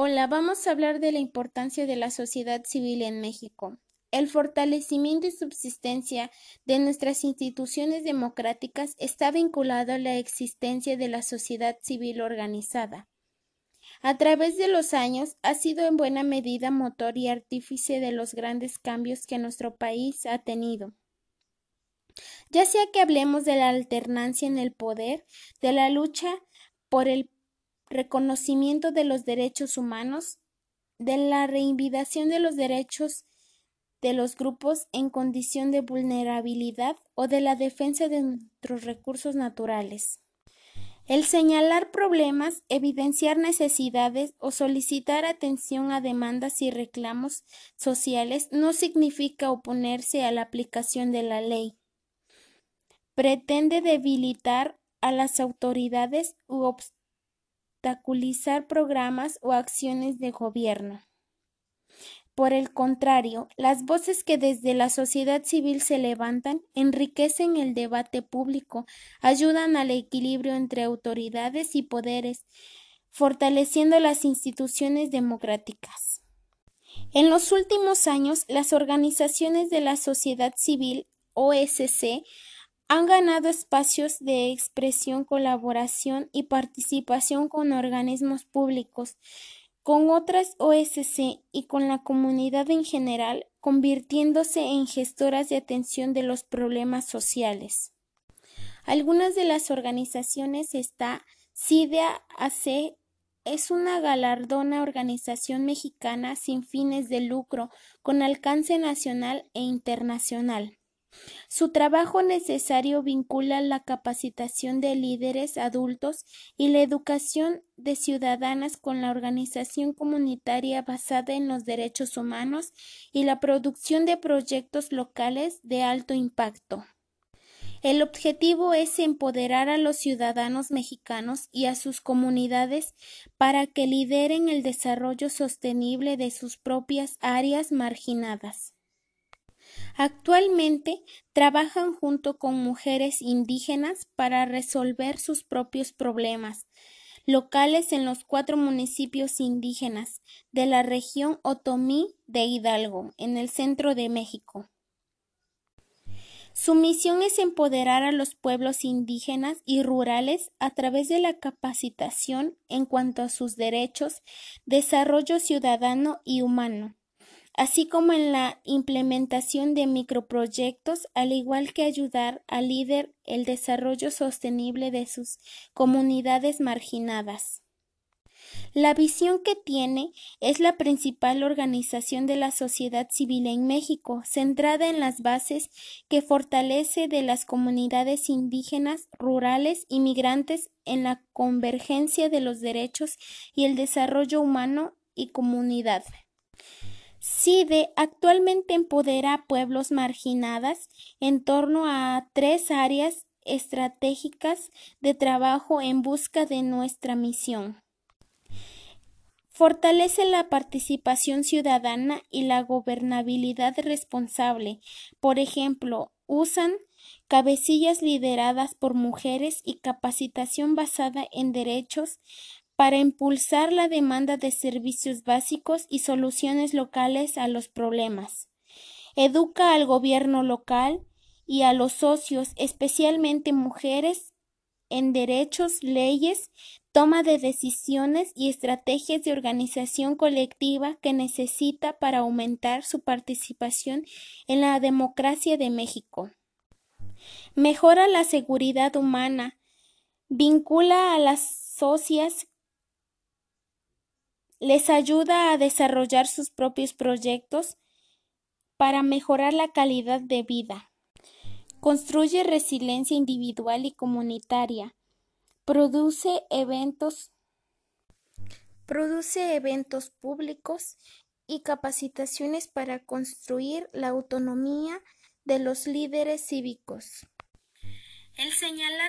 Hola, vamos a hablar de la importancia de la sociedad civil en México. El fortalecimiento y subsistencia de nuestras instituciones democráticas está vinculado a la existencia de la sociedad civil organizada. A través de los años ha sido en buena medida motor y artífice de los grandes cambios que nuestro país ha tenido. Ya sea que hablemos de la alternancia en el poder, de la lucha por el reconocimiento de los derechos humanos, de la reivindicación de los derechos de los grupos en condición de vulnerabilidad o de la defensa de nuestros recursos naturales. El señalar problemas, evidenciar necesidades o solicitar atención a demandas y reclamos sociales no significa oponerse a la aplicación de la ley. Pretende debilitar a las autoridades u obstaculizar programas o acciones de gobierno. Por el contrario, las voces que desde la sociedad civil se levantan enriquecen el debate público, ayudan al equilibrio entre autoridades y poderes, fortaleciendo las instituciones democráticas. En los últimos años, las organizaciones de la sociedad civil OSC han ganado espacios de expresión, colaboración y participación con organismos públicos, con otras OSC y con la comunidad en general, convirtiéndose en gestoras de atención de los problemas sociales. Algunas de las organizaciones está CIDEA AC es una galardona organización mexicana sin fines de lucro con alcance nacional e internacional. Su trabajo necesario vincula la capacitación de líderes adultos y la educación de ciudadanas con la organización comunitaria basada en los derechos humanos y la producción de proyectos locales de alto impacto. El objetivo es empoderar a los ciudadanos mexicanos y a sus comunidades para que lideren el desarrollo sostenible de sus propias áreas marginadas. Actualmente trabajan junto con mujeres indígenas para resolver sus propios problemas locales en los cuatro municipios indígenas de la región Otomí de Hidalgo, en el centro de México. Su misión es empoderar a los pueblos indígenas y rurales a través de la capacitación en cuanto a sus derechos, desarrollo ciudadano y humano, así como en la implementación de microproyectos, al igual que ayudar al líder el desarrollo sostenible de sus comunidades marginadas. La visión que tiene es la principal organización de la sociedad civil en México, centrada en las bases que fortalece de las comunidades indígenas, rurales y migrantes en la convergencia de los derechos y el desarrollo humano y comunidad. CIDE actualmente empodera a pueblos marginadas en torno a tres áreas estratégicas de trabajo en busca de nuestra misión. Fortalece la participación ciudadana y la gobernabilidad responsable. Por ejemplo, usan cabecillas lideradas por mujeres y capacitación basada en derechos para impulsar la demanda de servicios básicos y soluciones locales a los problemas. Educa al gobierno local y a los socios, especialmente mujeres, en derechos, leyes, toma de decisiones y estrategias de organización colectiva que necesita para aumentar su participación en la democracia de México. Mejora la seguridad humana, vincula a las socias les ayuda a desarrollar sus propios proyectos para mejorar la calidad de vida. Construye resiliencia individual y comunitaria. Produce eventos produce eventos públicos y capacitaciones para construir la autonomía de los líderes cívicos. El señalar